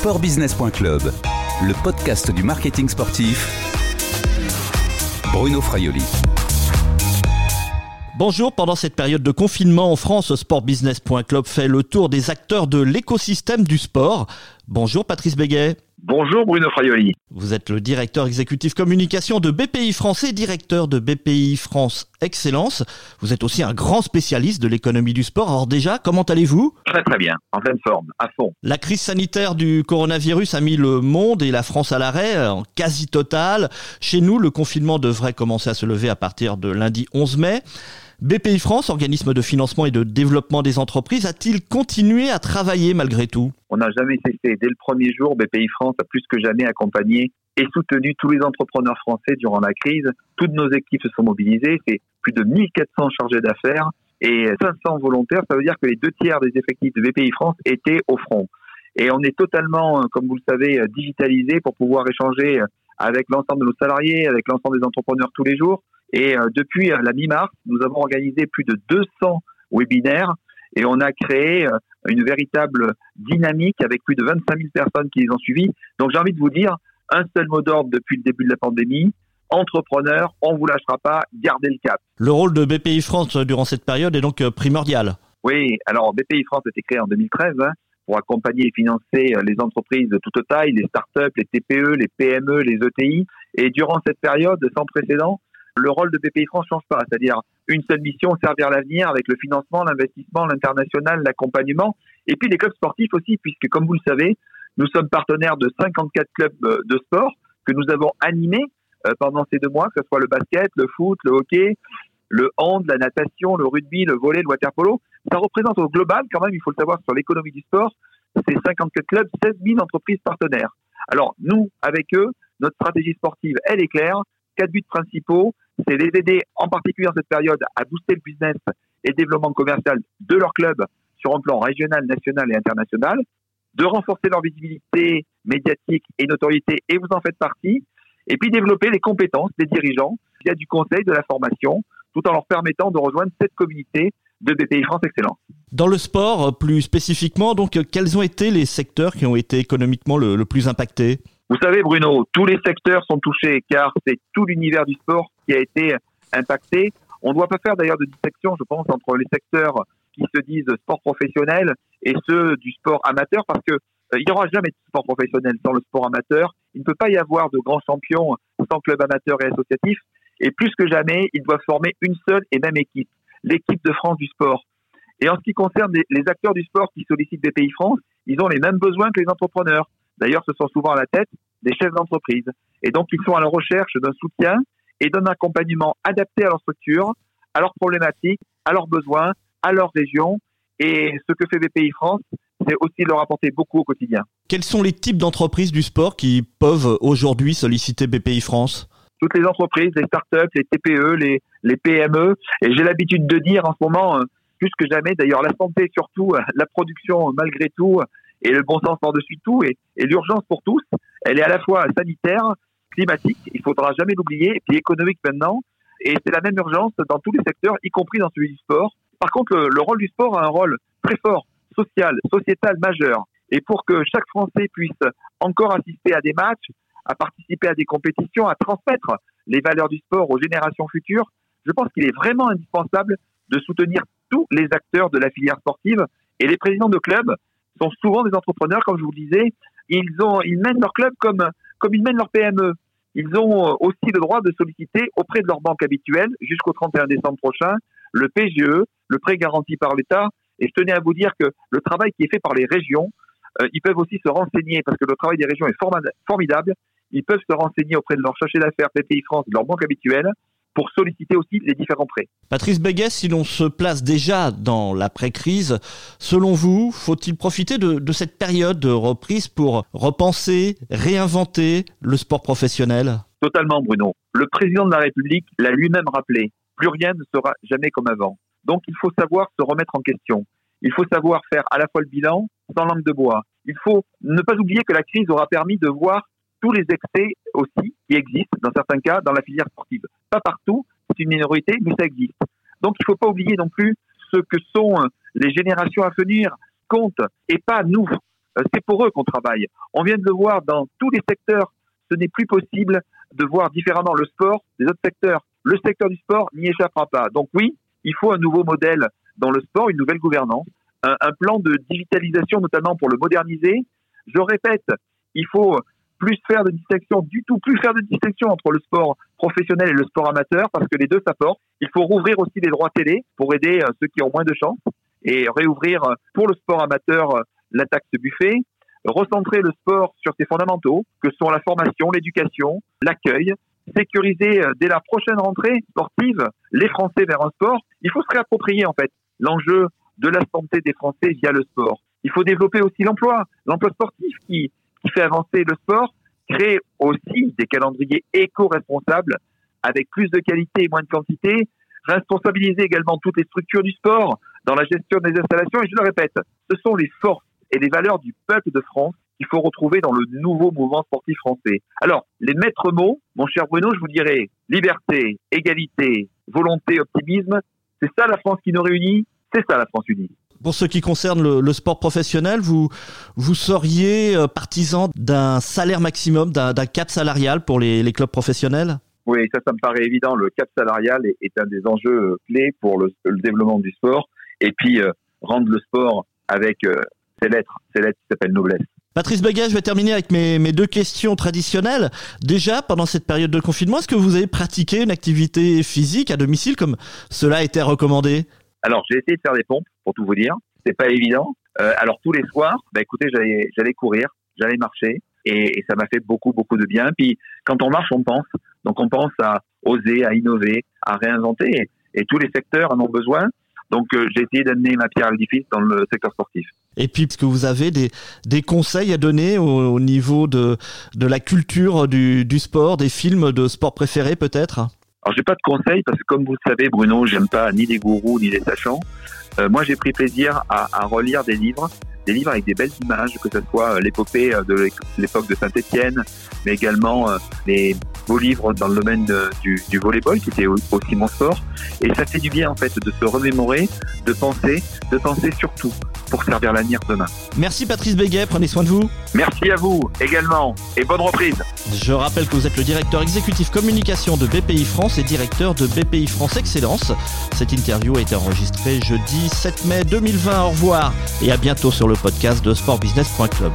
Sportbusiness.club, le podcast du marketing sportif. Bruno Fraioli. Bonjour, pendant cette période de confinement en France, sportbusiness.club fait le tour des acteurs de l'écosystème du sport. Bonjour Patrice Béguet. Bonjour Bruno Fraioli. Vous êtes le directeur exécutif communication de BPI France et directeur de BPI France Excellence. Vous êtes aussi un grand spécialiste de l'économie du sport. Alors déjà, comment allez-vous? Très très bien, en pleine forme, à fond. La crise sanitaire du coronavirus a mis le monde et la France à l'arrêt en quasi total. Chez nous, le confinement devrait commencer à se lever à partir de lundi 11 mai. BPI France, organisme de financement et de développement des entreprises, a-t-il continué à travailler malgré tout? On n'a jamais cessé. Dès le premier jour, BPI France a plus que jamais accompagné et soutenu tous les entrepreneurs français durant la crise. Toutes nos équipes se sont mobilisées. C'est plus de 1400 chargés d'affaires et 500 volontaires. Ça veut dire que les deux tiers des effectifs de BPI France étaient au front. Et on est totalement, comme vous le savez, digitalisé pour pouvoir échanger avec l'ensemble de nos salariés, avec l'ensemble des entrepreneurs tous les jours. Et euh, depuis euh, la mi-mars, nous avons organisé plus de 200 webinaires et on a créé euh, une véritable dynamique avec plus de 25 000 personnes qui les ont suivis. Donc j'ai envie de vous dire, un seul mot d'ordre depuis le début de la pandémie, entrepreneur, on vous lâchera pas, gardez le cap. Le rôle de BPI France durant cette période est donc primordial. Oui, alors BPI France a été créé en 2013 hein, pour accompagner et financer les entreprises de toute taille, les startups, les TPE, les PME, les ETI. Et durant cette période sans précédent, le rôle de BPI France change pas, c'est-à-dire une seule mission, servir l'avenir avec le financement, l'investissement, l'international, l'accompagnement, et puis les clubs sportifs aussi, puisque comme vous le savez, nous sommes partenaires de 54 clubs euh, de sport que nous avons animés euh, pendant ces deux mois, que ce soit le basket, le foot, le hockey, le hand, la natation, le rugby, le volley, le waterpolo. Ça représente au global, quand même, il faut le savoir, sur l'économie du sport, c'est 54 clubs, 16 000 entreprises partenaires. Alors, nous, avec eux, notre stratégie sportive, elle est claire. Quatre buts principaux, c'est les aider en particulier en cette période à booster le business et le développement commercial de leur club sur un plan régional, national et international, de renforcer leur visibilité médiatique et notoriété, et vous en faites partie, et puis développer les compétences des dirigeants via du conseil, de la formation, tout en leur permettant de rejoindre cette communauté de BPI France Excellence. Dans le sport, plus spécifiquement, donc, quels ont été les secteurs qui ont été économiquement le plus impactés? Vous savez, Bruno, tous les secteurs sont touchés car c'est tout l'univers du sport qui a été impacté. On ne doit pas faire d'ailleurs de distinction, je pense, entre les secteurs qui se disent sport professionnel et ceux du sport amateur parce que euh, il n'y aura jamais de sport professionnel sans le sport amateur. Il ne peut pas y avoir de grands champions sans club amateur et associatif. Et plus que jamais, ils doivent former une seule et même équipe, l'équipe de France du sport. Et en ce qui concerne les, acteurs du sport qui sollicitent des pays France, ils ont les mêmes besoins que les entrepreneurs. D'ailleurs, ce sont souvent à la tête des chefs d'entreprise. Et donc, ils sont à la recherche d'un soutien et d'un accompagnement adapté à leur structure, à leurs problématiques, à leurs besoins, à leur région. Et ce que fait BPI France, c'est aussi leur apporter beaucoup au quotidien. Quels sont les types d'entreprises du sport qui peuvent aujourd'hui solliciter BPI France Toutes les entreprises, les startups, les TPE, les, les PME. Et j'ai l'habitude de dire en ce moment, euh, plus que jamais, d'ailleurs, la santé surtout, euh, la production malgré tout, et le bon sens par-dessus tout, et, l'urgence pour tous, elle est à la fois sanitaire, climatique, il faudra jamais l'oublier, et puis économique maintenant, et c'est la même urgence dans tous les secteurs, y compris dans celui du sport. Par contre, le, rôle du sport a un rôle très fort, social, sociétal majeur, et pour que chaque Français puisse encore assister à des matchs, à participer à des compétitions, à transmettre les valeurs du sport aux générations futures, je pense qu'il est vraiment indispensable de soutenir tous les acteurs de la filière sportive et les présidents de clubs sont souvent des entrepreneurs, comme je vous le disais. Ils, ont, ils mènent leur club comme, comme ils mènent leur PME. Ils ont euh, aussi le droit de solliciter auprès de leur banque habituelle jusqu'au 31 décembre prochain le PGE, le prêt garanti par l'État. Et je tenais à vous dire que le travail qui est fait par les régions, euh, ils peuvent aussi se renseigner parce que le travail des régions est formidable. Ils peuvent se renseigner auprès de leur chercher d'affaires PPI France, de leur banque habituelle, pour solliciter aussi les différents prêts. Patrice Béguet, si l'on se place déjà dans l'après-crise, selon vous, faut-il profiter de, cette période de reprise pour repenser, réinventer le sport professionnel? Totalement, Bruno. Le président de la République l'a lui-même rappelé. Plus rien ne sera jamais comme avant. Donc il faut savoir se remettre en question. Il faut savoir faire à la fois le bilan sans langue de bois. Il faut ne pas oublier que la crise aura permis de voir tous les excès aussi qui existent dans certains cas dans la filière sportive. Pas partout, c'est une minorité, mais ça existe. Donc il ne faut pas oublier non plus ce que sont les générations à venir comptent et pas nous. euh, c'est pour eux qu'on travaille. On vient de le voir dans tous les secteurs. Ce n'est plus possible de voir différemment le sport des autres secteurs. Le secteur du sport n'y échappera pas. Donc oui, il faut un nouveau modèle dans le sport, une nouvelle gouvernance, un, un plan de digitalisation notamment pour le moderniser. Je répète, il faut plus faire de distinction du tout, plus faire de distinction entre le sport professionnel et le sport amateur parce que les deux s'apportent. Il faut rouvrir aussi les droits télé pour aider ceux qui ont moins de chance et réouvrir pour le sport amateur la taxe buffet, recentrer le sport sur ses fondamentaux, que sont la formation, l'éducation, l'accueil, sécuriser dès la prochaine rentrée sportive les Français vers un sport. Il faut se réapproprier en fait l'enjeu de la santé des Français via le sport. Il faut développer aussi l'emploi, l'emploi sportif qui, qui fait avancer le sport, créer aussi des calendriers éco-responsables avec plus de qualité et moins de quantité, responsabiliser également toutes les structures du sport dans la gestion des installations. Et je le répète, ce sont les forces et les valeurs du peuple de France qu'il faut retrouver dans le nouveau mouvement sportif français. Alors, les maîtres mots, mon cher Bruno, je vous dirais liberté, égalité, volonté, optimisme. C'est ça la France qui nous réunit, c'est ça la France unie. Pour ce qui concerne le, le, sport professionnel, vous, vous seriez euh, partisan d'un salaire maximum, d'un cap salarial pour les, les, clubs professionnels? Oui, ça, ça me paraît évident. Le cap salarial est, est un des enjeux clés pour le, le, développement du sport. Et puis, euh, rendre le sport avec euh, ses lettres, ses lettres qui s'appellent noblesse. Patrice Beguet, je vais terminer avec mes, mes, deux questions traditionnelles. Déjà, pendant cette période de confinement, est-ce que vous avez pratiqué une activité physique à domicile comme cela a été recommandé? Alors, j'ai essayé de faire des pompes, pour tout vous dire. C'est pas évident. Euh, alors, tous les soirs, bah, écoutez, j'allais, courir, j'allais marcher, et, et, ça m'a fait beaucoup, beaucoup de bien. Puis, quand on marche, on pense. Donc, on pense à oser, à innover, à réinventer, et, et tous les secteurs en ont besoin. Donc euh, j'ai essayé d'amener ma pierre à l'édifice dans le secteur sportif. Et puis, est-ce que vous avez des, des conseils à donner au, au niveau de, de la culture du, du sport, des films de sport préférés peut-être? Alors j'ai pas de conseils parce que comme vous le savez Bruno, j'aime pas ni les gourous ni les sachants. Euh, moi j'ai pris plaisir à, à, relire des livres, des livres avec des belles images, que ce soit l'épopée de l'époque de Saint-Étienne, mais également les beaux livres dans le domaine du, du volleyball qui était aussi mon sport. Et ça fait du bien en fait de se remémorer, de penser, de penser surtout pour servir l'avenir demain. Merci Patrice Béguet, prenez soin de vous. Merci à vous également et bonne reprise. Je rappelle que vous êtes le directeur exécutif communication de BPI France et directeur de BPI France Excellence. Cette interview a été enregistrée jeudi 7 mai 2020. Au revoir et à bientôt sur le podcast de sportbusiness.club.